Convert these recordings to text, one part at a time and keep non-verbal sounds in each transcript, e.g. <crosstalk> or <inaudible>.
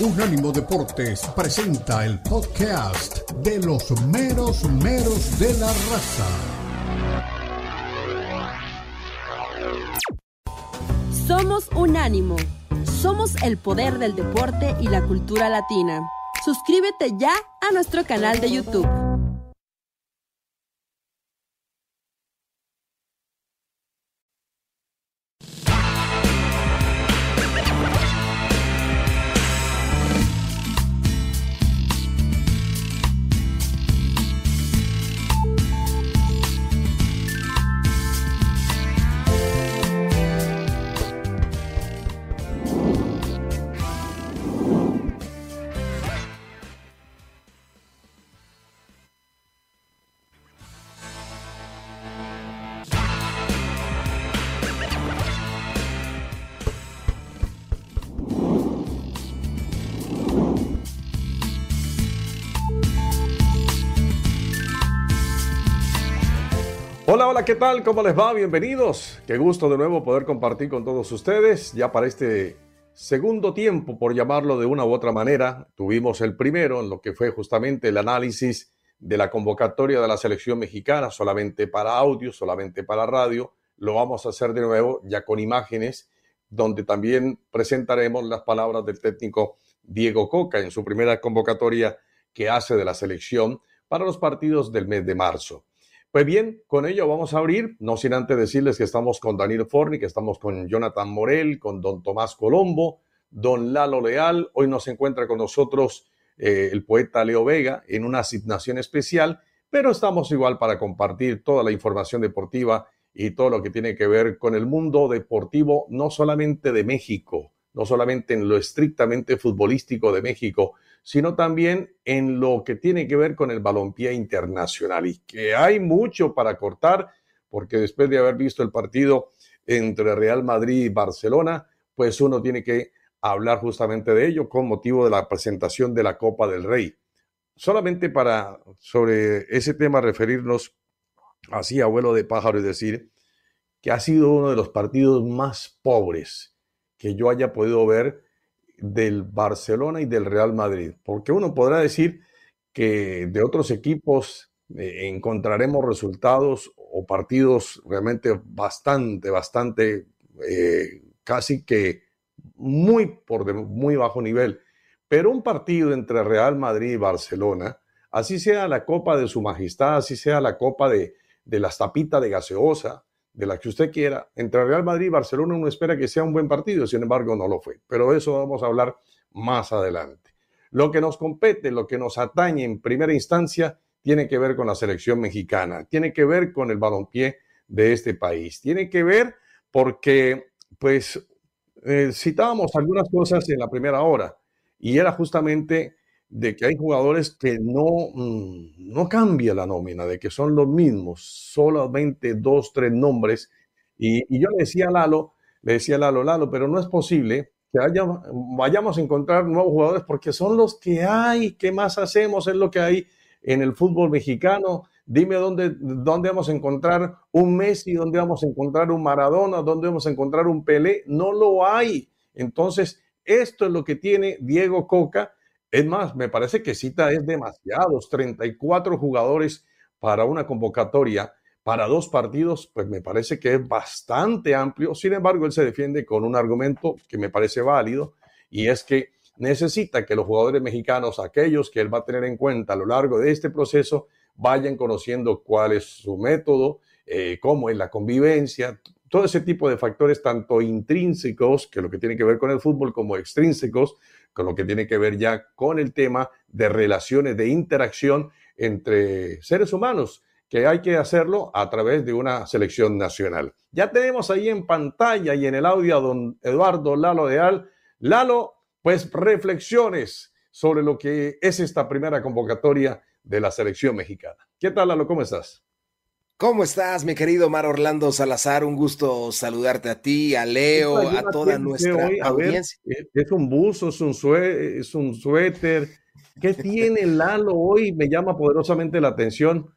Unánimo Deportes presenta el podcast de los meros meros de la raza. Somos Unánimo. Somos el poder del deporte y la cultura latina. Suscríbete ya a nuestro canal de YouTube. ¿Qué tal? ¿Cómo les va? Bienvenidos. Qué gusto de nuevo poder compartir con todos ustedes. Ya para este segundo tiempo, por llamarlo de una u otra manera, tuvimos el primero en lo que fue justamente el análisis de la convocatoria de la selección mexicana, solamente para audio, solamente para radio. Lo vamos a hacer de nuevo ya con imágenes, donde también presentaremos las palabras del técnico Diego Coca en su primera convocatoria que hace de la selección para los partidos del mes de marzo. Pues bien, con ello vamos a abrir, no sin antes decirles que estamos con Daniel Forni, que estamos con Jonathan Morel, con don Tomás Colombo, don Lalo Leal. Hoy nos encuentra con nosotros eh, el poeta Leo Vega en una asignación especial, pero estamos igual para compartir toda la información deportiva y todo lo que tiene que ver con el mundo deportivo, no solamente de México, no solamente en lo estrictamente futbolístico de México, sino también en lo que tiene que ver con el balompié internacional y que hay mucho para cortar, porque después de haber visto el partido entre Real Madrid y Barcelona, pues uno tiene que hablar justamente de ello con motivo de la presentación de la Copa del Rey. Solamente para sobre ese tema referirnos así, abuelo de pájaro, y decir que ha sido uno de los partidos más pobres que yo haya podido ver del Barcelona y del Real Madrid, porque uno podrá decir que de otros equipos eh, encontraremos resultados o partidos realmente bastante, bastante, eh, casi que muy por de, muy bajo nivel. Pero un partido entre Real Madrid y Barcelona, así sea la Copa de Su Majestad, así sea la Copa de, de las tapitas de gaseosa, de la que usted quiera, entre Real Madrid y Barcelona uno espera que sea un buen partido, sin embargo no lo fue. Pero eso vamos a hablar más adelante. Lo que nos compete, lo que nos atañe en primera instancia, tiene que ver con la selección mexicana, tiene que ver con el balompié de este país, tiene que ver porque, pues, eh, citábamos algunas cosas en la primera hora y era justamente de que hay jugadores que no, mm, no cambia la nómina, de que son los mismos, solamente dos, tres nombres. Y, yo le decía a Lalo, le decía a Lalo, Lalo, pero no es posible que haya, vayamos a encontrar nuevos jugadores porque son los que hay. ¿Qué más hacemos? Es lo que hay en el fútbol mexicano. Dime dónde, dónde vamos a encontrar un Messi, dónde vamos a encontrar un Maradona, dónde vamos a encontrar un Pelé. No lo hay. Entonces, esto es lo que tiene Diego Coca es más, me parece que cita es demasiados, 34 jugadores para una convocatoria, para dos partidos, pues me parece que es bastante amplio. Sin embargo, él se defiende con un argumento que me parece válido y es que necesita que los jugadores mexicanos, aquellos que él va a tener en cuenta a lo largo de este proceso, vayan conociendo cuál es su método, eh, cómo es la convivencia, todo ese tipo de factores, tanto intrínsecos, que lo que tiene que ver con el fútbol, como extrínsecos, con lo que tiene que ver ya con el tema de relaciones, de interacción entre seres humanos, que hay que hacerlo a través de una selección nacional. Ya tenemos ahí en pantalla y en el audio a don Eduardo Lalo Deal. Lalo, pues reflexiones sobre lo que es esta primera convocatoria de la selección mexicana. ¿Qué tal, Lalo? ¿Cómo estás? ¿Cómo estás, mi querido Mar Orlando Salazar? Un gusto saludarte a ti, a Leo, a toda nuestra audiencia. es un buzo, es un, es un suéter. ¿Qué <laughs> tiene Lalo hoy? Me llama poderosamente la atención.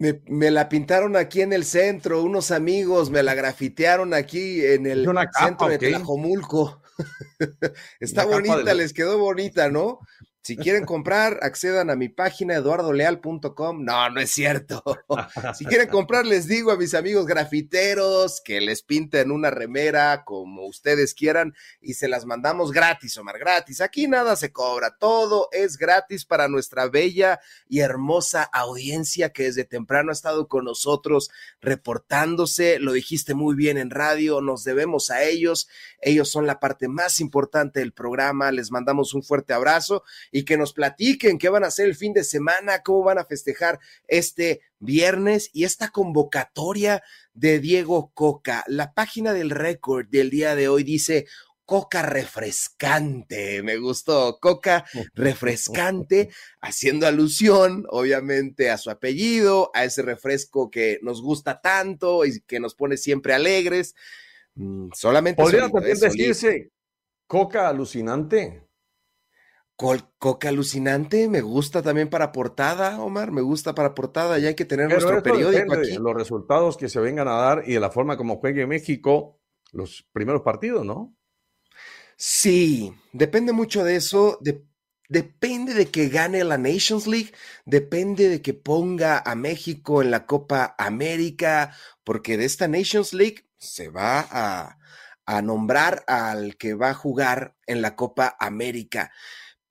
Me, la pintaron aquí en el centro, unos amigos me la grafitearon aquí en el centro de Tlajomulco. <laughs> Está bonita, les quedó bonita, ¿no? Si quieren comprar, accedan a mi página eduardoleal.com. No, no es cierto. Si quieren comprar, les digo a mis amigos grafiteros que les pinten una remera como ustedes quieran y se las mandamos gratis, Omar, gratis. Aquí nada se cobra, todo es gratis para nuestra bella y hermosa audiencia que desde temprano ha estado con nosotros reportándose. Lo dijiste muy bien en radio, nos debemos a ellos. Ellos son la parte más importante del programa. Les mandamos un fuerte abrazo y que nos platiquen qué van a hacer el fin de semana, cómo van a festejar este viernes y esta convocatoria de Diego Coca. La página del récord del día de hoy dice coca refrescante. Me gustó, coca refrescante, <laughs> haciendo alusión, obviamente, a su apellido, a ese refresco que nos gusta tanto y que nos pone siempre alegres. Mm, solamente. Podría también ¿eh? decirse coca alucinante. Coca alucinante, me gusta también para portada, Omar, me gusta para portada, ya hay que tener nuestro periódico aquí. los resultados que se vengan a dar y de la forma como juegue México los primeros partidos, ¿no? Sí, depende mucho de eso, depende de que gane la Nations League, depende de que ponga a México en la Copa América, porque de esta Nations League se va a, a nombrar al que va a jugar en la Copa América.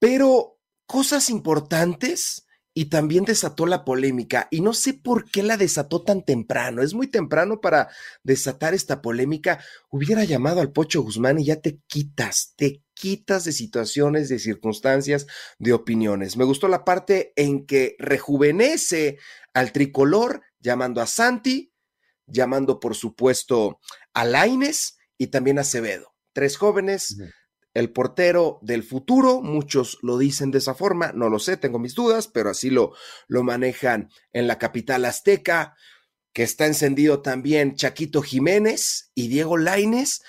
Pero cosas importantes y también desató la polémica y no sé por qué la desató tan temprano. Es muy temprano para desatar esta polémica. Hubiera llamado al Pocho Guzmán y ya te quitas, te quitas de situaciones, de circunstancias, de opiniones. Me gustó la parte en que rejuvenece al tricolor llamando a Santi, llamando por supuesto a Laines y también a Acevedo. Tres jóvenes el portero del futuro, muchos lo dicen de esa forma, no lo sé, tengo mis dudas, pero así lo, lo manejan en la capital azteca, que está encendido también Chaquito Jiménez y Diego Laines,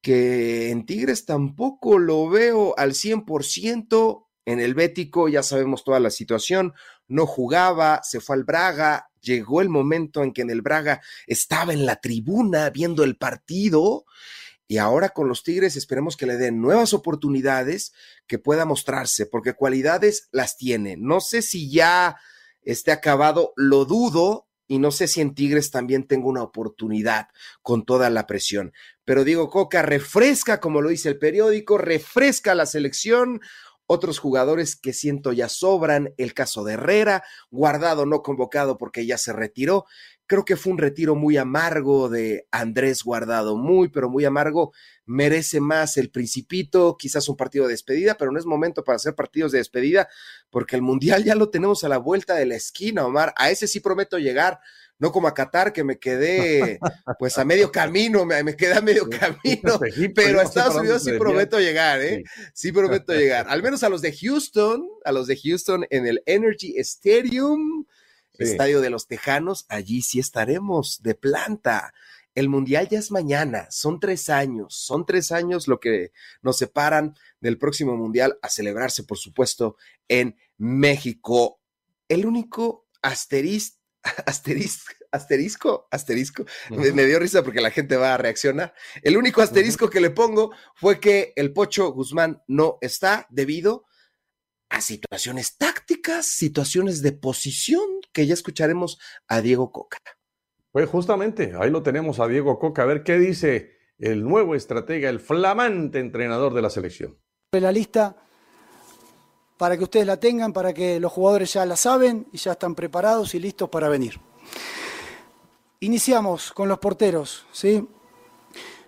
que en Tigres tampoco lo veo al 100%, en el Bético ya sabemos toda la situación, no jugaba, se fue al Braga, llegó el momento en que en el Braga estaba en la tribuna viendo el partido y ahora con los Tigres esperemos que le den nuevas oportunidades, que pueda mostrarse, porque cualidades las tiene. No sé si ya esté acabado, lo dudo, y no sé si en Tigres también tengo una oportunidad con toda la presión. Pero digo, Coca, refresca, como lo dice el periódico, refresca la selección. Otros jugadores que siento ya sobran, el caso de Herrera, guardado no convocado porque ya se retiró. Creo que fue un retiro muy amargo de Andrés Guardado, muy, pero muy amargo. Merece más el principito, quizás un partido de despedida, pero no es momento para hacer partidos de despedida, porque el Mundial ya lo tenemos a la vuelta de la esquina, Omar. A ese sí prometo llegar, no como a Qatar, que me quedé pues a medio camino, me, quedé a medio camino, <laughs> pero a Estados Unidos sí prometo llegar, ¿eh? Sí prometo <laughs> llegar. Al menos a los de Houston, a los de Houston en el Energy Stadium Estadio de los Tejanos, allí sí estaremos de planta. El Mundial ya es mañana, son tres años, son tres años lo que nos separan del próximo Mundial a celebrarse, por supuesto, en México. El único <laughs> asterisco, asterisco, asterisco, me, dio risa porque la gente va a reaccionar. El único asterisco que le pongo fue que el Pocho Guzmán no está debido a situaciones tácticas, situaciones de posición, que ya escucharemos a Diego Coca. Pues justamente, ahí lo tenemos a Diego Coca, a ver qué dice el nuevo estratega, el flamante entrenador de la selección. La lista para que ustedes la tengan, para que los jugadores ya la saben y ya están preparados y listos para venir. Iniciamos con los porteros, ¿sí?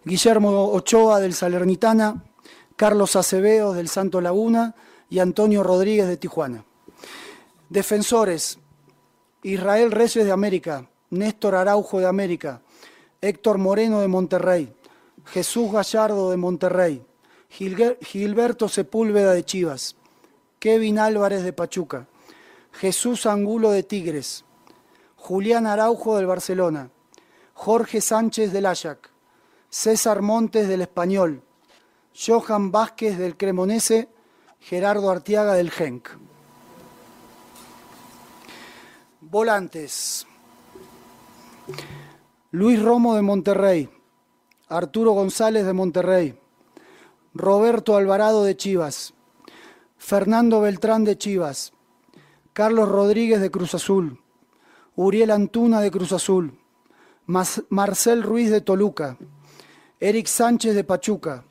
Guillermo Ochoa del Salernitana, Carlos Acevedo del Santo Laguna, y Antonio Rodríguez de Tijuana. Defensores, Israel Reyes de América, Néstor Araujo de América, Héctor Moreno de Monterrey, Jesús Gallardo de Monterrey, Gilberto Sepúlveda de Chivas, Kevin Álvarez de Pachuca, Jesús Angulo de Tigres, Julián Araujo del Barcelona, Jorge Sánchez del Ajax, César Montes del Español, Johan Vázquez del Cremonese Gerardo Artiaga del Genk. Volantes. Luis Romo de Monterrey. Arturo González de Monterrey. Roberto Alvarado de Chivas, Fernando Beltrán de Chivas, Carlos Rodríguez de Cruz Azul, Uriel Antuna de Cruz Azul, Marcel Ruiz de Toluca, Eric Sánchez de Pachuca,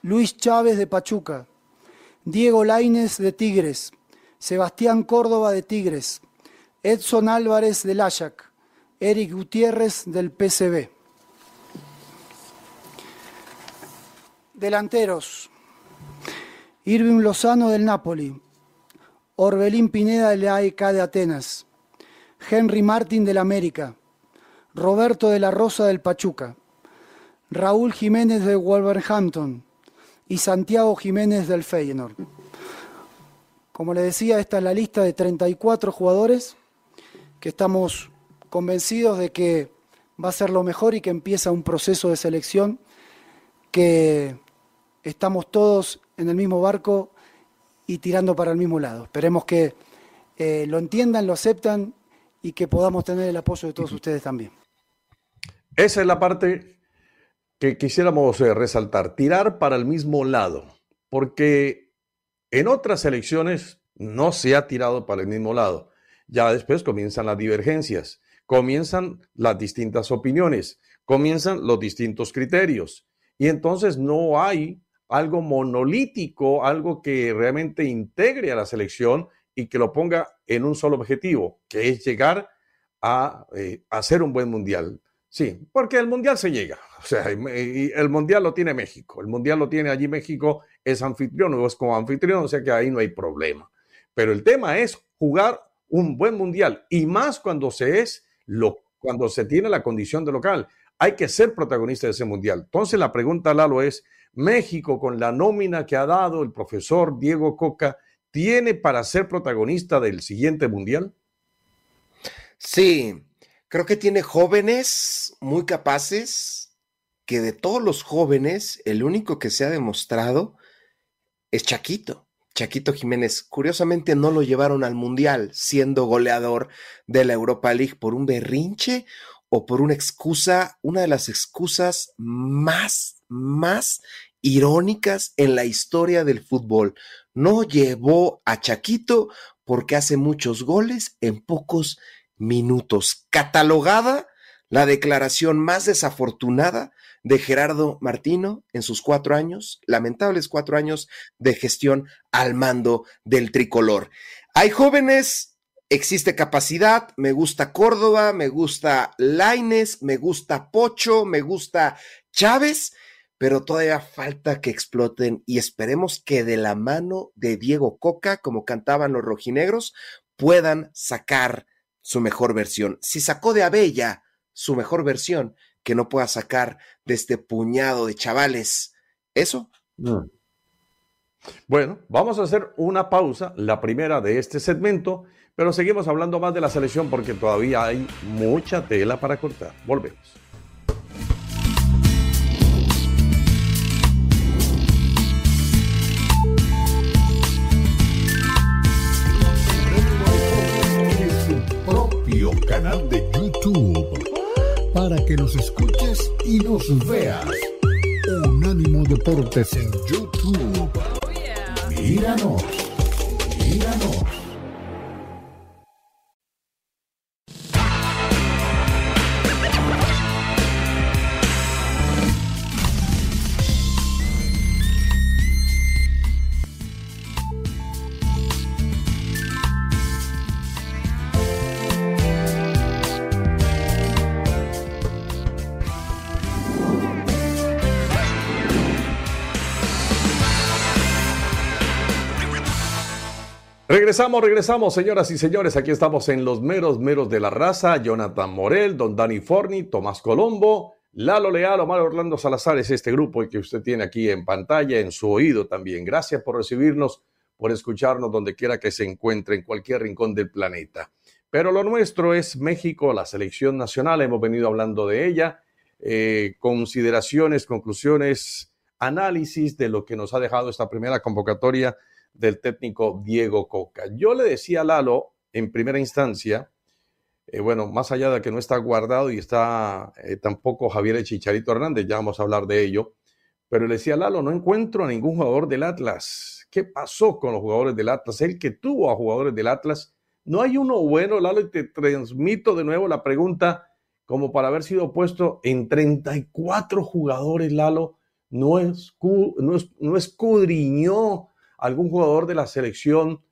Luis Chávez de Pachuca, Diego Laines de Tigres, Sebastián Córdoba de Tigres, Edson Álvarez del Ajax, Eric Gutiérrez del PCB. Delanteros. Irving Lozano del Napoli. Orbelín Pineda del AEK de Atenas. Henry Martin del América. Roberto de la Rosa del Pachuca. Raúl Jiménez de Wolverhampton. Y Santiago Jiménez del Feyenoord. Como le decía, esta es la lista de 34 jugadores que estamos convencidos de que va a ser lo mejor y que empieza un proceso de selección que estamos todos en el mismo barco y tirando para el mismo lado. Esperemos que eh, lo entiendan, lo aceptan y que podamos tener el apoyo de todos ustedes también. Esa es la parte que quisiéramos eh, resaltar, tirar para el mismo lado, porque en otras elecciones no se ha tirado para el mismo lado. Ya después comienzan las divergencias, comienzan las distintas opiniones, comienzan los distintos criterios. Y entonces no hay algo monolítico, algo que realmente integre a la selección y que lo ponga en un solo objetivo, que es llegar a, eh, hacer un buen mundial. Sí, porque el mundial se llega. O sea, el mundial lo tiene México. El mundial lo tiene allí México, es anfitrión o es como anfitrión, o sea que ahí no hay problema. Pero el tema es jugar un buen mundial y más cuando se es lo, cuando se tiene la condición de local. Hay que ser protagonista de ese mundial. Entonces la pregunta, Lalo, es, México, con la nómina que ha dado el profesor Diego Coca, ¿tiene para ser protagonista del siguiente mundial? Sí, creo que tiene jóvenes muy capaces, que de todos los jóvenes, el único que se ha demostrado es Chaquito. Chaquito Jiménez, curiosamente no lo llevaron al Mundial siendo goleador de la Europa League por un berrinche o por una excusa, una de las excusas más más irónicas en la historia del fútbol. No llevó a Chaquito porque hace muchos goles en pocos minutos. Catalogada la declaración más desafortunada de Gerardo Martino en sus cuatro años, lamentables cuatro años de gestión al mando del tricolor. Hay jóvenes, existe capacidad, me gusta Córdoba, me gusta Laines, me gusta Pocho, me gusta Chávez, pero todavía falta que exploten y esperemos que de la mano de Diego Coca, como cantaban los rojinegros, puedan sacar su mejor versión. Si sacó de Abella su mejor versión, que no pueda sacar de este puñado de chavales. ¿Eso? Mm. Bueno, vamos a hacer una pausa, la primera de este segmento, pero seguimos hablando más de la selección porque todavía hay mucha tela para cortar. Volvemos. Y nos veas. Unánimo Deportes en YouTube. Míranos, míranos. Regresamos, regresamos, señoras y señores. Aquí estamos en los meros, meros de la raza. Jonathan Morel, don Dani Forni, Tomás Colombo, Lalo Leal, Omar Orlando Salazar es este grupo que usted tiene aquí en pantalla, en su oído también. Gracias por recibirnos, por escucharnos donde quiera que se encuentre, en cualquier rincón del planeta. Pero lo nuestro es México, la selección nacional. Hemos venido hablando de ella. Eh, consideraciones, conclusiones, análisis de lo que nos ha dejado esta primera convocatoria del técnico Diego Coca. Yo le decía a Lalo en primera instancia, eh, bueno, más allá de que no está guardado y está eh, tampoco Javier Chicharito Hernández, ya vamos a hablar de ello, pero le decía Lalo, no encuentro a ningún jugador del Atlas. ¿Qué pasó con los jugadores del Atlas? El que tuvo a jugadores del Atlas. No hay uno bueno, Lalo, y te transmito de nuevo la pregunta como para haber sido puesto en 34 jugadores, Lalo. No, es, no, es, no escudriñó algún jugador de la selección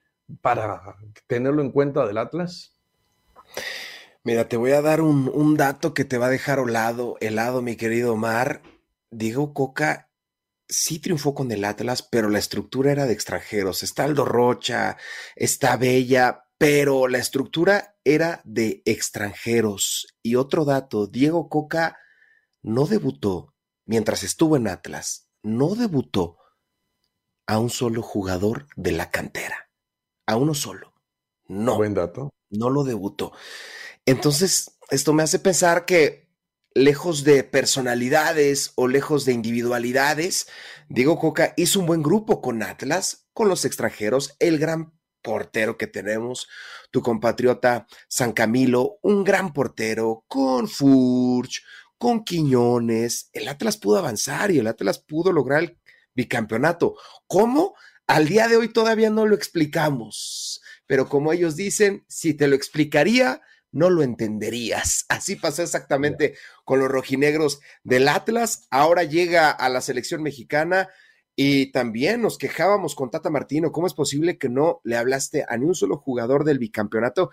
para tenerlo en cuenta del Atlas. Mira, te voy a dar un, dato que te va a dejar helado, helado, mi querido Omar. Diego Coca sí triunfó con el Atlas, pero la estructura era de extranjeros. Está Aldo Rocha, está Bella, pero la estructura era de extranjeros. Y otro dato, Diego Coca no debutó mientras estuvo en Atlas, no debutó a un solo jugador de la cantera, a uno solo. No. Buen dato. No lo debutó. Entonces, esto me hace pensar que lejos de personalidades o lejos de individualidades, Diego Coca hizo un buen grupo con Atlas, con los extranjeros, el gran portero que tenemos, tu compatriota San Camilo, un gran portero, con Furch, con Quiñones, el Atlas pudo avanzar y el Atlas pudo lograr el bicampeonato. ¿Cómo? Al día de hoy todavía no lo explicamos, pero como ellos dicen, si te lo explicaría, no lo entenderías. <laughs> Así pasó exactamente con los rojinegros del Atlas. Ahora llega a la selección mexicana y también nos quejábamos con Tata Martino. ¿Cómo es posible que no le hablaste a ni un solo jugador del bicampeonato?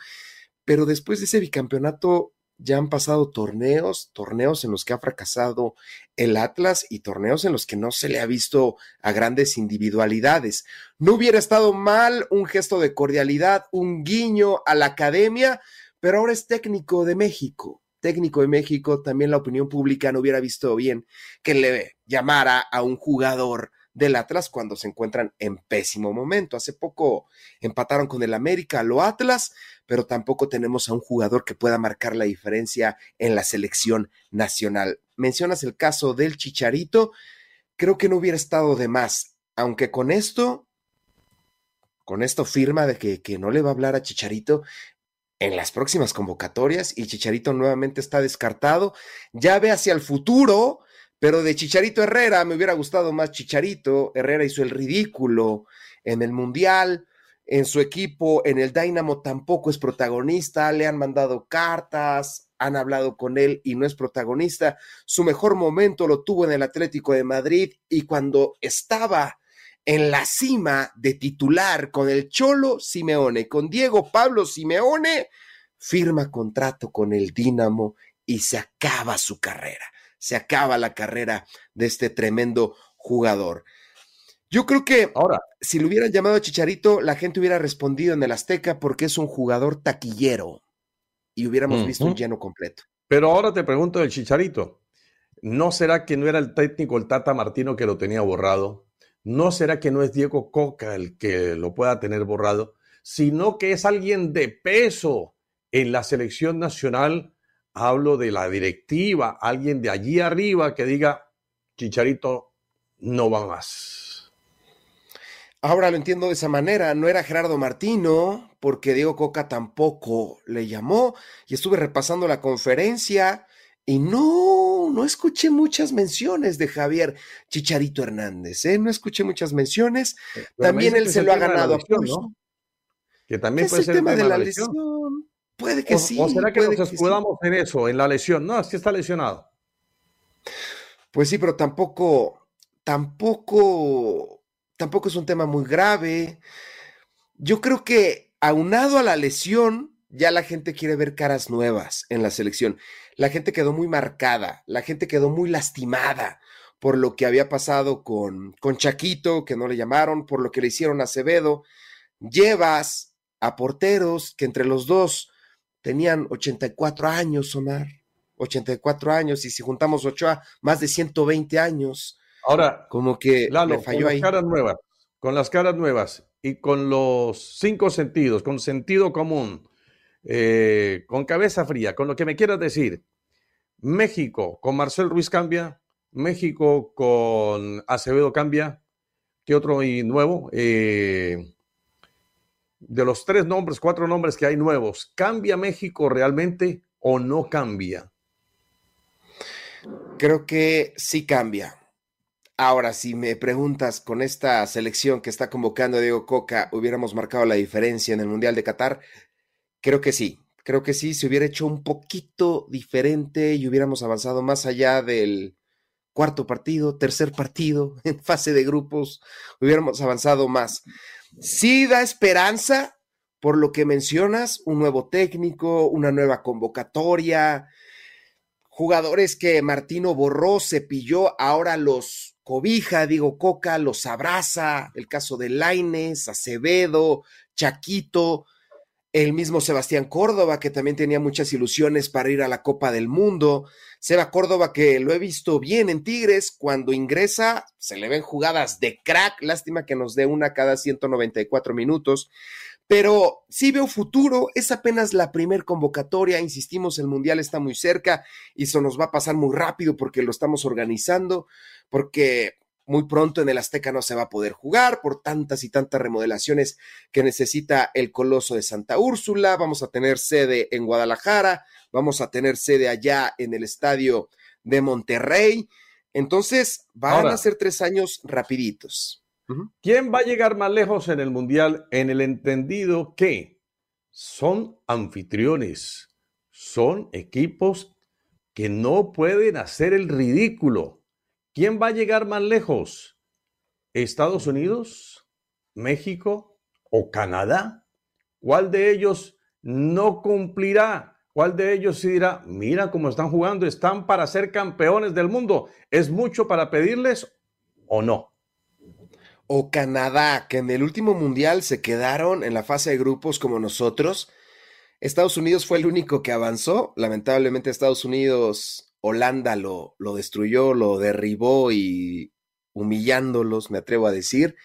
Pero después de ese bicampeonato ya han pasado torneos, torneos en los que ha fracasado el Atlas y torneos en los que no se le ha visto a grandes individualidades. No hubiera estado mal un gesto de cordialidad, un guiño a la academia, pero ahora es técnico de México. Técnico de México, también la opinión pública no hubiera visto bien que le llamara a un jugador del Atlas cuando se encuentran en pésimo momento. Hace poco empataron con el América, lo Atlas, pero tampoco tenemos a un jugador que pueda marcar la diferencia en la selección nacional. Mencionas el caso del Chicharito, creo que no hubiera estado de más, aunque con esto, con esto firma de que, que no le va a hablar a Chicharito, en las próximas convocatorias y Chicharito nuevamente está descartado. Ya ve hacia el futuro, pero de Chicharito Herrera me hubiera gustado más Chicharito. Herrera hizo el ridículo en el Mundial. En su equipo, en el Dynamo, tampoco es protagonista. Le han mandado cartas, han hablado con él y no es protagonista. Su mejor momento lo tuvo en el Atlético de Madrid y cuando estaba en la cima de titular con el Cholo Simeone, con Diego Pablo Simeone, firma contrato con el Dinamo y se acaba su carrera. Se acaba la carrera de este tremendo jugador. Yo creo que ahora, si lo hubieran llamado a Chicharito, la gente hubiera respondido en el Azteca porque es un jugador taquillero y hubiéramos visto un lleno completo. Pero ahora te pregunto del Chicharito. ¿No será que no era el técnico, el Tata Martino, que lo tenía borrado? ¿no será que no es Diego Coca el que lo pueda tener borrado, sino que es alguien de peso en la selección nacional? Hablo de la directiva, alguien de allí arriba que diga, Chicharito no va más. Ahora lo entiendo de esa manera, no era Gerardo Martino, porque Diego Coca tampoco le llamó y estuve repasando la conferencia y no, no escuché muchas menciones de Javier Chicharito Hernández, ¿eh? No escuché muchas menciones. Eh, también él se lo ha ganado a ¿no? Que también puede ser el tema de la lesión. Puede que sí. ¿O será que nos escudamos en eso, en la lesión? No, es que está lesionado. Pues sí, pero tampoco, tampoco, tampoco es un tema muy grave. Yo creo que aunado a la lesión, ya la gente quiere ver caras nuevas en la selección la gente quedó muy marcada, la gente quedó muy lastimada por lo que había pasado con, con Chaquito, que no le llamaron, por lo que le hicieron a Acevedo. Llevas a porteros que entre los dos tenían 84 años, Omar. 84 años, y si juntamos Ochoa, más de 120 años. Ahora, como que le falló con las caras nuevas, con las caras nuevas y con los cinco sentidos, con sentido común, eh, con cabeza fría, con lo que me quieras decir. México con Marcel Ruiz cambia, México con Acevedo cambia. ¿Qué otro y nuevo? Eh, de los tres nombres, cuatro nombres que hay nuevos, ¿cambia México realmente o no cambia? Creo que sí cambia. Ahora, si me preguntas con esta selección que está convocando Diego Coca, ¿hubiéramos marcado la diferencia en el Mundial de Qatar? Creo que sí, creo que sí, se hubiera hecho un poquito diferente y hubiéramos avanzado más allá del cuarto partido, tercer partido, <laughs> en fase de grupos, hubiéramos avanzado más. Sí da esperanza, por lo que mencionas, un nuevo técnico, una nueva convocatoria, jugadores que Martino borró, se pilló, ahora los cobija, digo Coca, los abraza, el caso de Laines, Acevedo, Chaquito, el mismo Sebastián Córdoba, que también tenía muchas ilusiones para ir a la Copa del Mundo. Seba Córdoba, que lo he visto bien en Tigres, cuando ingresa se le ven jugadas de crack, lástima que nos dé una cada 194 minutos pero sí veo futuro, es apenas la primer convocatoria, insistimos, el Mundial está muy cerca y eso nos va a pasar muy rápido porque lo estamos organizando, porque muy pronto en el Azteca no se va a poder jugar por tantas y tantas remodelaciones que necesita el Coloso de Santa Úrsula, vamos a tener sede en Guadalajara, vamos a tener sede allá en el Estadio de Monterrey, entonces van a ser tres años rapiditos. ¿Quién va a llegar más lejos en el Mundial en el entendido que son anfitriones, son equipos que no pueden hacer el ridículo? ¿Quién va a llegar más lejos? ¿Estados Unidos? ¿México? ¿O Canadá? ¿Cuál de ellos no cumplirá? ¿Cuál de ellos sí dirá, mira cómo están jugando, están para ser campeones del mundo? ¿Es mucho para pedirles o no? o Canadá, que en el último mundial se quedaron en la fase de grupos como nosotros. Estados Unidos fue el único que avanzó. Lamentablemente Estados Unidos, Holanda lo, lo destruyó, lo derribó y humillándolos, me atrevo a decir.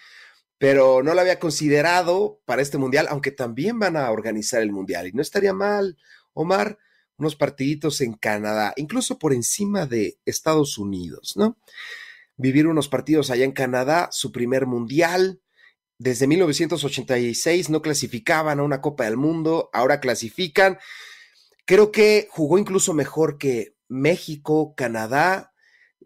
Pero no lo había considerado para este mundial, aunque también van a organizar el mundial. Y no estaría mal, Omar, unos partiditos en Canadá, incluso por encima de Estados Unidos, ¿no? vivir unos partidos allá en Canadá, su primer mundial. Desde 1986 no clasificaban a una Copa del Mundo, ahora clasifican. Creo que jugó incluso mejor que México, Canadá.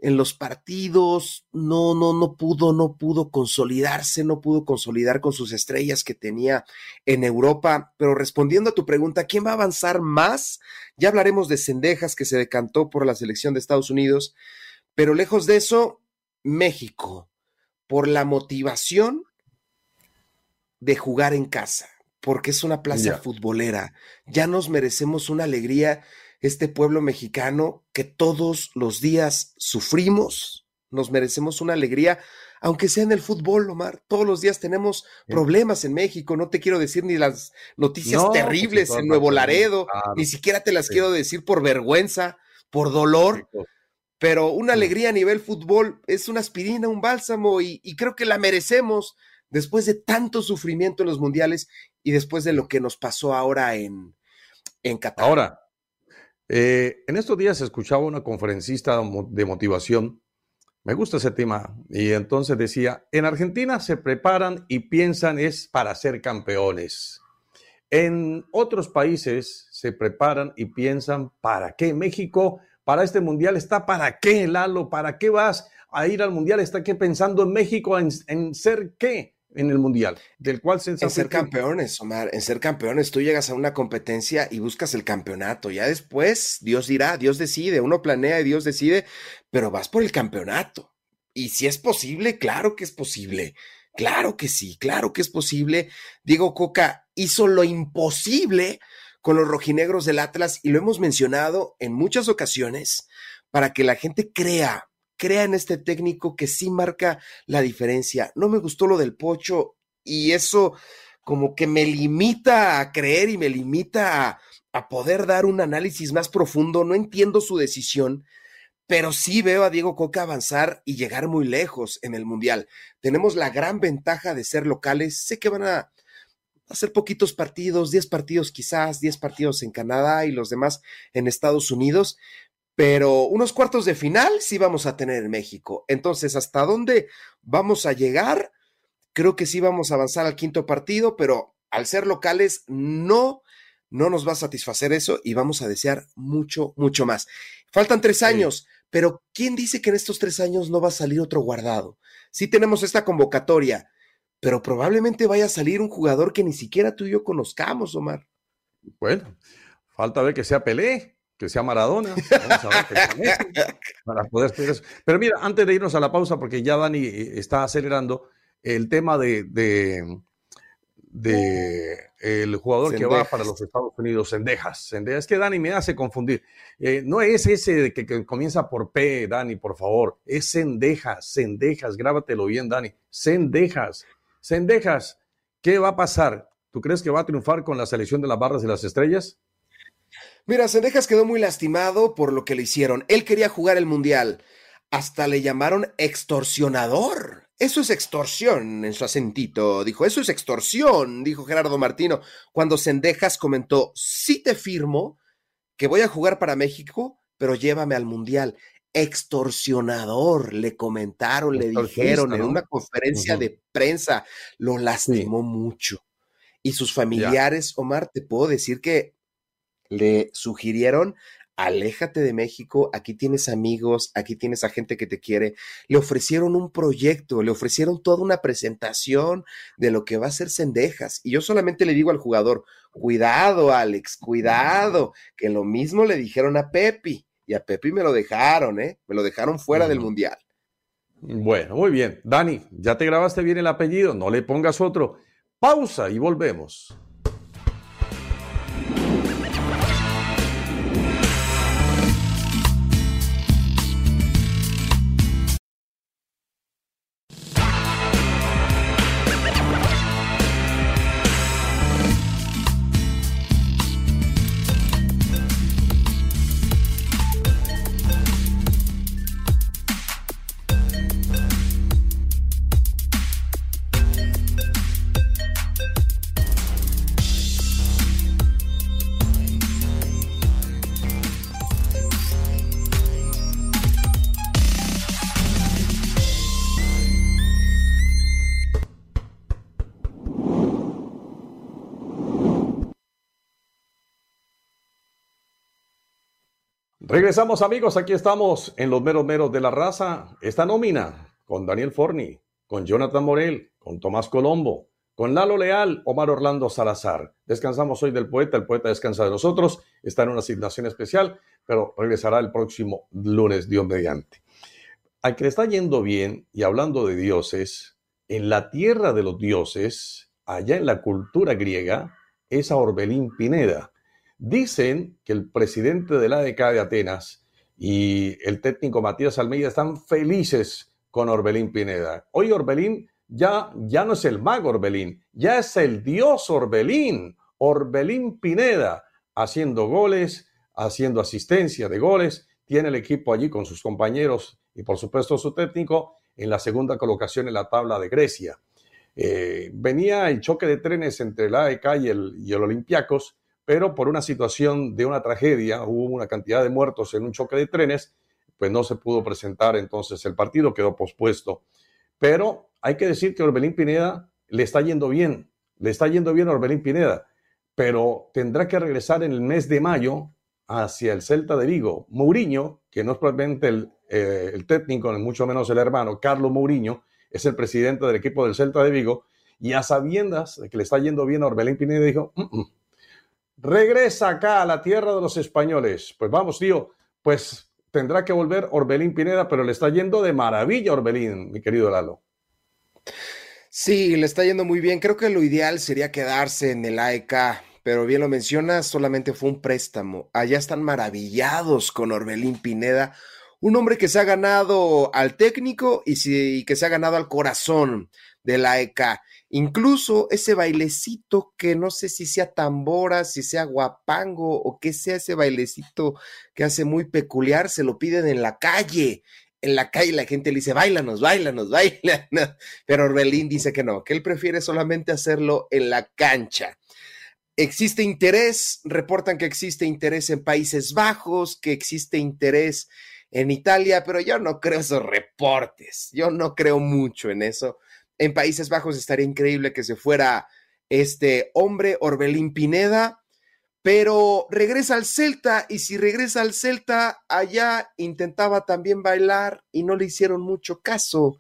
En los partidos no, no, no pudo, no pudo consolidarse, no pudo consolidar con sus estrellas que tenía en Europa. Pero respondiendo a tu pregunta, ¿quién va a avanzar más? Ya hablaremos de Cendejas que se decantó por la selección de Estados Unidos. Pero lejos de eso, México por la motivación de jugar en casa, porque es una plaza futbolera. Ya nos merecemos una alegría, este pueblo mexicano que todos los días sufrimos, nos merecemos una alegría, aunque sea en el fútbol, Omar. Todos los días tenemos problemas en México, no te quiero decir ni las noticias terribles en Nuevo Laredo, ni siquiera te las quiero decir por vergüenza, por dolor pero una alegría a nivel fútbol es una aspirina, un bálsamo y, creo que la merecemos después de tanto sufrimiento en los mundiales y después de lo que nos pasó ahora en, en Qatar. Ahora, eh, en estos días escuchaba una conferencista de motivación, me gusta ese tema, y entonces decía, en Argentina se preparan y piensan es para ser campeones. En otros países se preparan y piensan, ¿para qué México? para este mundial está para qué, Lalo, para qué vas a ir al mundial, está que pensando en México en, ser qué en el mundial, del cual se En ser campeones, Omar, en ser campeones, tú llegas a una competencia y buscas el campeonato, ya después Dios dirá, Dios decide, uno planea y Dios decide, pero vas por el campeonato. Y si es posible, claro que es posible. Claro que sí, claro que es posible. Diego Coca hizo lo imposible con los rojinegros del Atlas y lo hemos mencionado en muchas ocasiones para que la gente crea, crea en este técnico que sí marca la diferencia. No me gustó lo del pocho y eso como que me limita a creer y me limita a, a poder dar un análisis más profundo. No entiendo su decisión, pero sí veo a Diego Coca avanzar y llegar muy lejos en el Mundial. Tenemos la gran ventaja de ser locales. Sé que van a hacer poquitos partidos, 10 partidos quizás, 10 partidos en Canadá y los demás en Estados Unidos, pero unos cuartos de final sí vamos a tener en México. Entonces, ¿hasta dónde vamos a llegar? Creo que sí vamos a avanzar al quinto partido, pero al ser locales no, no nos va a satisfacer eso y vamos a desear mucho, mucho más. Faltan tres años, pero ¿quién dice que en estos tres años no va a salir otro guardado? Sí tenemos esta convocatoria, pero probablemente vaya a salir un jugador que ni siquiera tú y yo conozcamos, Omar. Bueno, falta ver que sea Pelé, que sea Maradona. Vamos a ver <laughs> para poder eso. Pero mira, antes de irnos a la pausa, porque ya Dani eh, está acelerando el tema de, de, el jugador que va para los Estados Unidos, Sendejas. Sendejas. Es que Dani me hace confundir. Eh, no es ese que, que, comienza por P, Dani, por favor. Es Sendejas, Sendejas. Grábatelo bien, Dani. Sendejas. Sendejas, ¿qué va a pasar? ¿Tú crees que va a triunfar con la selección de las barras y las estrellas? Mira, Sendejas quedó muy lastimado por lo que le hicieron. Él quería jugar el Mundial. Hasta le llamaron extorsionador. Eso es extorsión en su acentito, dijo. Eso es extorsión, dijo Gerardo Martino, cuando Sendejas comentó, sí te firmo que voy a jugar para México, pero llévame al Mundial. Extorsionador, le comentaron, le dijeron en una conferencia de prensa, lo lastimó mucho. Y sus familiares, Omar, te puedo decir que le sugirieron aléjate de México, aquí tienes amigos, aquí tienes a gente que te quiere. Le ofrecieron un proyecto, le ofrecieron toda una presentación de lo que va a ser Cendejas. Y yo solamente le digo al jugador, cuidado, Alex, cuidado, que lo mismo le dijeron a Pepi. Y a Pepi me lo dejaron, ¿eh? Me lo dejaron fuera del Mundial. Bueno, muy bien. Dani, ya te grabaste bien el apellido, no le pongas otro. Pausa y volvemos. Regresamos amigos, aquí estamos en los meros meros de la raza. Esta nómina con Daniel Forni, con Jonathan Morel, con Tomás Colombo, con Lalo Leal, Omar Orlando Salazar. Descansamos hoy del poeta, el poeta descansa de nosotros, está en una asignación especial, pero regresará el próximo lunes, Dios mediante. Al que le está yendo bien, y hablando de dioses, en la tierra de los dioses, allá en la cultura griega, es a Orbelín Pineda Dicen que el presidente de la ADK de Atenas y el técnico Matías Almeida están felices con Orbelín Pineda. Hoy Orbelín ya, ya no es el mago Orbelín, ya es el dios Orbelín, Orbelín Pineda, haciendo goles, haciendo asistencia de goles. Tiene el equipo allí con sus compañeros y por supuesto su técnico en la segunda colocación en la tabla de Grecia. Eh, venía el choque de trenes entre el AEK y el, y el Olympiacos pero por una situación de una tragedia, hubo una cantidad de muertos en un choque de trenes, pues no se pudo presentar entonces el partido, quedó pospuesto. Pero hay que decir que Orbelín Pineda le está yendo bien, le está yendo bien a Orbelín Pineda, pero tendrá que regresar en el mes de mayo hacia el Celta de Vigo. Mourinho, que no es probablemente el, eh, el técnico, ni mucho menos el hermano, Carlos Mourinho, es el presidente del equipo del Celta de Vigo, y a sabiendas de que le está yendo bien a Orbelín Pineda, dijo, mm, mm, regresa acá a la tierra de los españoles. Pues vamos, tío, pues tendrá que volver Orbelín Pineda, pero le está yendo de maravilla Orbelín, mi querido Lalo. Sí, le está yendo muy bien. Creo que lo ideal sería quedarse en el AEK, pero bien lo mencionas, solamente fue un préstamo. Allá están maravillados con Orbelín Pineda, un hombre que se ha ganado al técnico y, que se ha ganado al corazón del AEK. Incluso ese bailecito que no sé si sea tambora, si sea guapango o que sea ese bailecito que hace muy peculiar, se lo piden en la calle. En la calle la gente le dice, bailanos, bailanos, bailanos. <laughs> Pero Orbelín dice que no, que él prefiere solamente hacerlo en la cancha. Existe interés, reportan que existe interés en Países Bajos, que existe interés en Italia, pero yo no creo esos reportes. Yo no creo mucho en eso en Países Bajos estaría increíble que se fuera este hombre, Orbelín Pineda, pero regresa al Celta y si regresa al Celta, allá intentaba también bailar y no le hicieron mucho caso.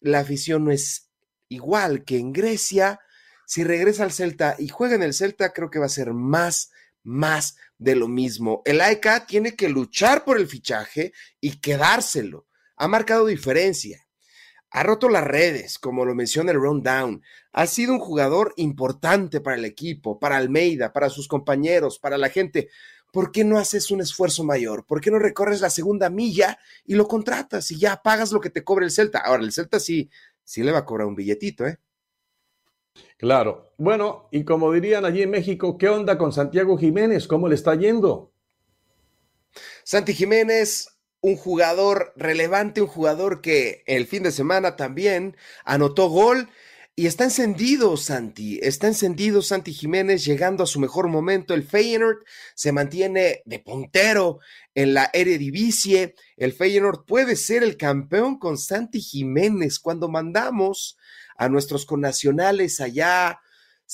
La afición no es igual que en Grecia. Si regresa al Celta y juega en el Celta, creo que va a ser más, más de lo mismo. El AEK tiene que luchar por el fichaje y quedárselo. Ha marcado diferencia ha roto las redes, como lo menciona el Rundown. Ha sido un jugador importante para el equipo, para Almeida, para sus compañeros, para la gente. ¿Por qué no haces un esfuerzo mayor? ¿Por qué no recorres la segunda milla y lo contratas y ya pagas lo que te cobra el Celta? Ahora, el Celta sí, sí le va a cobrar un billetito, ¿eh? Claro. Bueno, y como dirían allí en México, ¿qué onda con Santiago Jiménez? ¿Cómo le está yendo? Santi Jiménez un jugador relevante, un jugador que el fin de semana también anotó gol. Y está encendido Santi, está encendido Santi Jiménez llegando a su mejor momento. El Feyenoord se mantiene de puntero en la Eredivisie. El Feyenoord puede ser el campeón con Santi Jiménez cuando mandamos a nuestros connacionales allá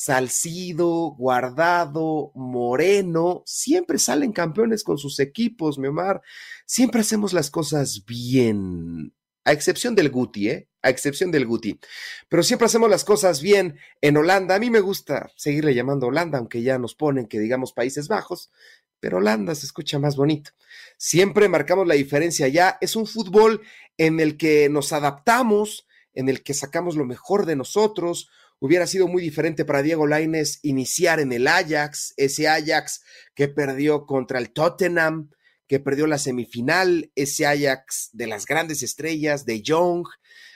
Salcido, Guardado, Moreno, siempre salen campeones con sus equipos, mi Omar. Siempre hacemos las cosas bien, a excepción del Guti, ¿eh? A excepción del Guti. Pero siempre hacemos las cosas bien en Holanda. A mí me gusta seguirle llamando Holanda, aunque ya nos ponen que digamos Países Bajos, pero Holanda se escucha más bonito. Siempre marcamos la diferencia ya. Es un fútbol en el que nos adaptamos, en el que sacamos lo mejor de nosotros, Hubiera sido muy diferente para Diego Laines iniciar en el Ajax, ese Ajax que perdió contra el Tottenham, que perdió la semifinal, ese Ajax de las grandes estrellas, de Young.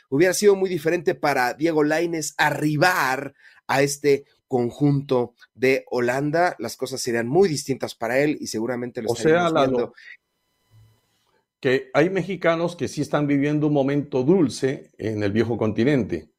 Hubiera sido muy diferente para Diego Laines arribar a este conjunto de Holanda. Las cosas serían muy distintas para él y seguramente lo o sea, viendo. Que hay mexicanos que sí están viviendo un momento dulce en el viejo continente.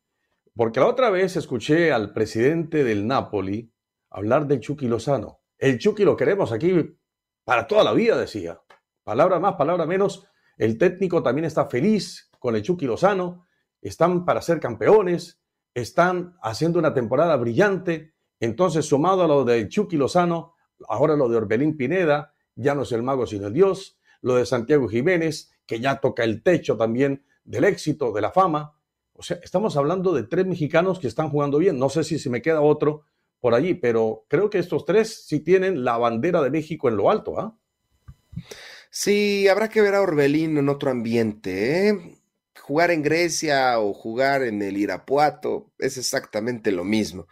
Porque la otra vez escuché al presidente del Napoli hablar del Chucky Lozano. El Chucky lo queremos aquí para toda la vida, decía. Palabra más, palabra menos. El técnico también está feliz con el Chucky Lozano. Están para ser campeones. Están haciendo una temporada brillante. Entonces, sumado a lo de Chucky Lozano, ahora lo de Orbelín Pineda, ya no es el mago sino el Dios. Lo de Santiago Jiménez, que ya toca el techo también del éxito, de la fama. O sea, estamos hablando de tres mexicanos que están jugando bien. No sé si se me queda otro por allí, pero creo que estos tres sí tienen la bandera de México en lo alto, ¿ah? Sí, habrá que ver a Orbelín en otro ambiente, ¿eh? Jugar en Grecia o jugar en el Irapuato es exactamente lo mismo.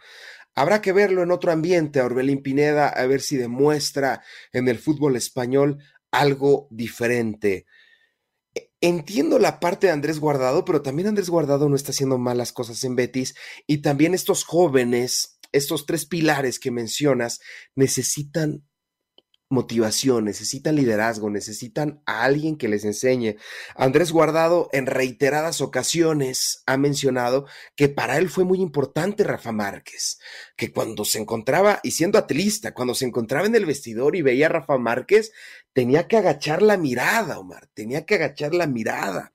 Habrá que verlo en otro ambiente a Orbelín Pineda, a ver si demuestra en el fútbol español algo diferente. Entiendo la parte de Andrés Guardado, pero también Andrés Guardado no está haciendo malas cosas en Betis y también estos jóvenes, estos tres pilares que mencionas, necesitan motivación, necesitan liderazgo, necesitan a alguien que les enseñe. Andrés Guardado en reiteradas ocasiones ha mencionado que para él fue muy importante Rafa Márquez, que cuando se encontraba, y siendo atlista, cuando se encontraba en el vestidor y veía a Rafa Márquez, tenía que agachar la mirada, Omar, tenía que agachar la mirada.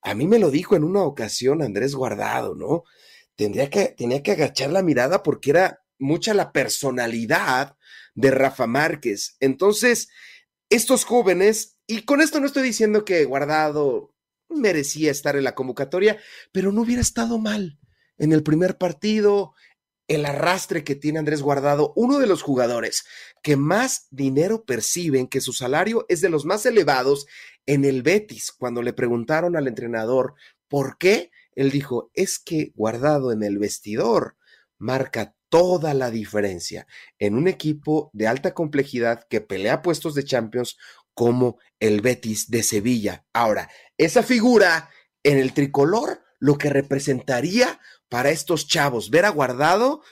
A mí me lo dijo en una ocasión Andrés Guardado, ¿no? Tendría que, tenía que agachar la mirada porque era mucha la personalidad de Rafa Márquez. Entonces, estos jóvenes, y con esto no estoy diciendo que Guardado merecía estar en la convocatoria, pero no hubiera estado mal. En el primer partido, el arrastre que tiene Andrés Guardado, uno de los jugadores que más dinero perciben, que su salario es de los más elevados en el Betis. Cuando le preguntaron al entrenador por qué, él dijo, es que Guardado en el vestidor marca toda la diferencia en un equipo de alta complejidad que pelea puestos de Champions como el Betis de Sevilla. Ahora, esa figura en el tricolor, lo que representaría para estos chavos, ver a Guardado,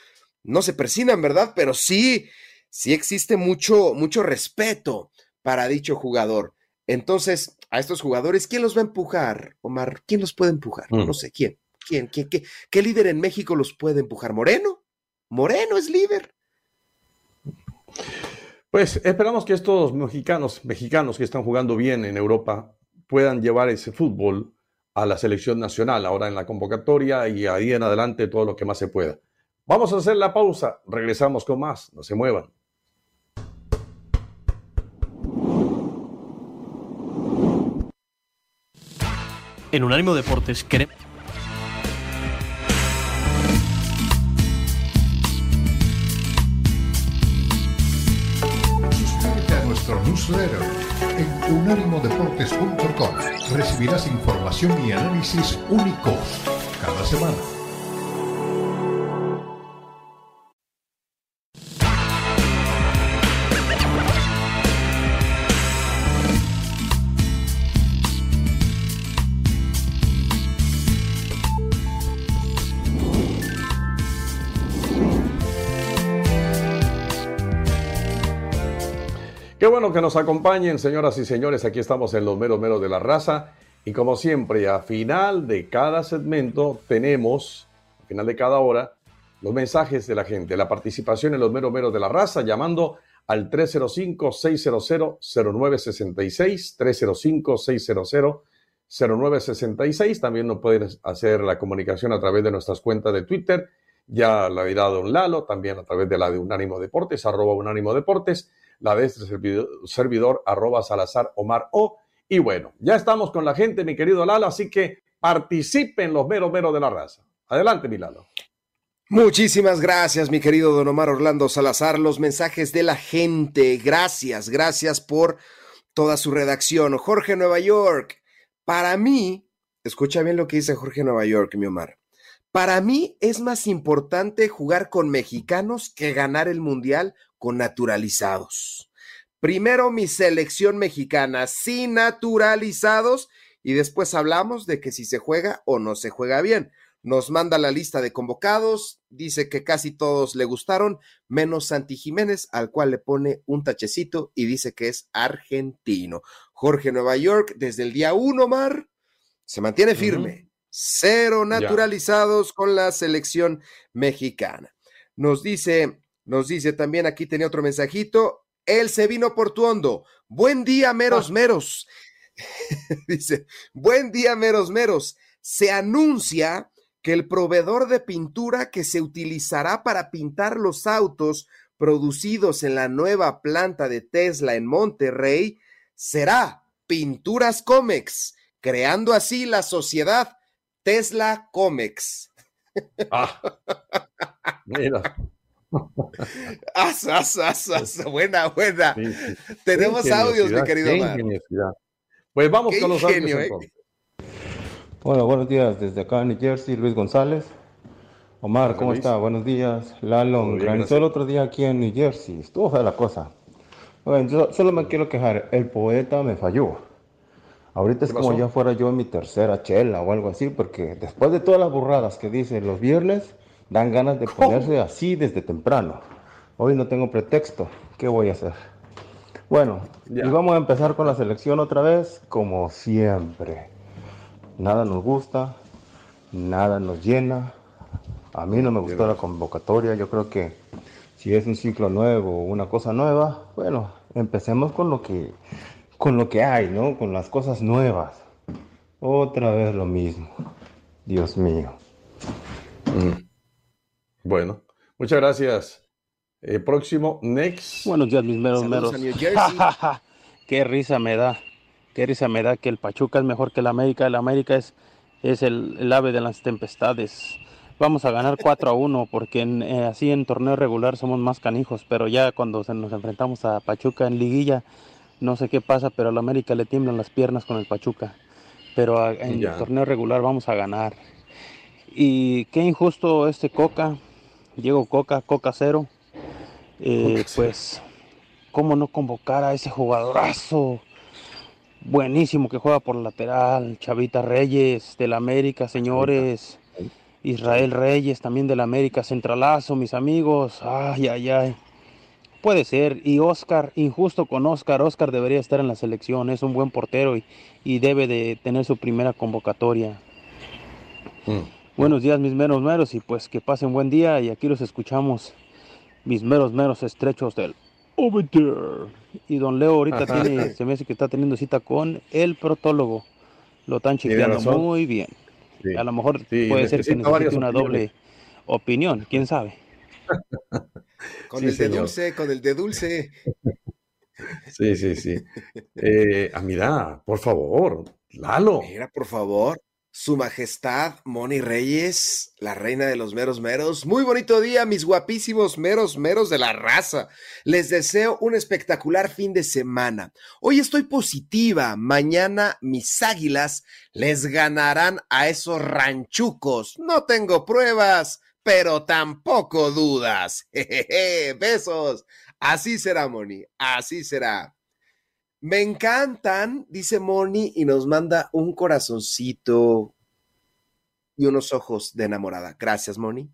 no se persinan, ¿verdad? Pero sí, sí existe mucho, mucho respeto para dicho jugador. Entonces, a estos jugadores, ¿quién los va a empujar, Omar? ¿Quién los puede empujar? Mm. No sé, ¿quién? ¿Quién? ¿Quién? ¿Qué, ¿Qué líder en México los puede empujar? ¿Moreno? Moreno es líder. Pues esperamos que estos mexicanos, mexicanos que están jugando bien en Europa puedan llevar ese fútbol a la selección nacional, ahora en la convocatoria y ahí en adelante todo lo que más se pueda. Vamos a hacer la pausa, regresamos con más, no se muevan. En Unánimo Deportes queremos... newsletter en unánimodeportes.com. Recibirás información y análisis únicos cada semana. Bueno que nos acompañen, señoras y señores. Aquí estamos en los meros meros de la raza. Y como siempre, a final de cada segmento tenemos, a final de cada hora, los mensajes de la gente, la participación en los meros meros de la raza, llamando al 305-600-0966, 305-600-0966. También nos pueden hacer la comunicación a través de nuestras cuentas de Twitter. Ya la dirá Don Lalo, también a través de la de Unánimo Deportes, arroba Unánimo Deportes la de este servidor, arroba Salazar Omar O. Y bueno, ya estamos con la gente, mi querido Lalo, así que participen los meros meros de la raza. Adelante, mi Lalo. Muchísimas gracias, mi querido Don Omar Orlando Salazar. Los mensajes de la gente. Gracias, gracias por toda su redacción. Jorge Nueva York. Para mí, escucha bien lo que dice Jorge Nueva York, mi Omar. Para mí es más importante jugar con mexicanos que ganar el mundial con naturalizados. Primero mi selección mexicana sin naturalizados y después hablamos de que si se juega o no se juega bien. Nos manda la lista de convocados, dice que casi todos le gustaron, menos Santi Jiménez, al cual le pone un tachecito y dice que es argentino. Jorge Nueva York, desde el día uno, Mar, se mantiene firme. Uh -huh. Cero naturalizados yeah. con la selección mexicana. Nos dice nos dice también aquí tenía otro mensajito. Él se vino por tu hondo. Buen día, meros, ah. meros. <laughs> dice, buen día, meros, meros. Se anuncia que el proveedor de pintura que se utilizará para pintar los autos producidos en la nueva planta de Tesla en Monterrey será Pinturas Comex, creando así la sociedad Tesla Comex. Ah, mira. as, as, as, as. Buena, buena. Sí, sí. Tenemos audios, mi querido Omar. Pues vamos Qué con los ingenio, audios. ¿eh? Hola, buenos días desde acá en New Jersey, Luis González. Omar, ¿cómo Luis. está? Buenos días. Lalo, granizó el otro día aquí en New Jersey. Estuvo fea la cosa. Bueno, yo solo me quiero quejar. El poeta me falló. Ahorita es ¿Qué como ya fuera yo en mi tercera chela o algo así, porque después de todas las burradas que dice los viernes, dan ganas de <laughs> ponerse así desde temprano. Hoy no tengo pretexto. ¿Qué voy a hacer? Bueno, Ya. y vamos a empezar con la selección otra vez, como siempre. Nada nos gusta, nada nos llena. A mí no me gustó la convocatoria. Yo creo que si es un ciclo nuevo, una cosa nueva, bueno, empecemos con lo que, con lo que hay, ¿no? Con las cosas nuevas. Otra vez lo mismo. Dios mío. Mm. Bueno, muchas gracias. Eh, próximo, next. Buenos días, mis meros Saludos meros. <laughs> Qué risa me da. Qué risa me da que el Pachuca es mejor que el América. El América es, es el, el ave de las tempestades. Vamos a ganar 4 a 1 porque en, eh, así en torneo regular somos más canijos, pero ya cuando se nos enfrentamos a Pachuca en liguilla, no sé qué pasa, pero al América le tiemblan las piernas con el Pachuca. Pero a- en Ya. el torneo regular vamos a ganar. Y qué injusto este Coca, Diego Coca, Coca cero. Eh, Coca cero. pues, ¿cómo no convocar a ese jugadorazo buenísimo que juega por lateral? Chavita Reyes del América, señores. Israel Reyes también del América, centralazo, mis amigos. Ay, ay, ay. Puede ser. Y Oscar, injusto con Oscar. Oscar debería estar en la selección. Es un buen portero y, y debe de tener su primera convocatoria. Mm. Buenos días, mis meros meros, y pues que pasen buen día. Y aquí los escuchamos, mis meros meros estrechos del Over There. Y don Leo ahorita Ajá. tiene, se me hace que está teniendo cita con el protólogo. Lo están chequeando muy bien. Sí. A lo mejor Sí, puede ser que necesite una opiniones. doble opinión, quién sabe. <laughs> <laughs> Con Sí, el de dulce, con el de dulce. Sí, sí, sí. Eh, mira, por favor, Lalo. Mira, por favor. Su Majestad Moni Reyes, la reina de los meros meros. Muy bonito día, mis guapísimos meros meros de la raza. Les deseo un espectacular fin de semana. Hoy estoy positiva. Mañana mis águilas les ganarán a esos ranchucos. No tengo pruebas, pero tampoco dudas. <laughs> Jejeje, besos. Así será, Moni. Así será. Me encantan, dice Moni, y nos manda un corazoncito y unos ojos de enamorada. Gracias, Moni.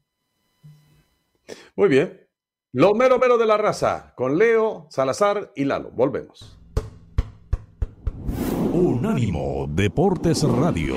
Muy bien. Lo mero mero de la raza, con Leo, Salazar y Lalo. Volvemos. Unánimo Deportes Radio.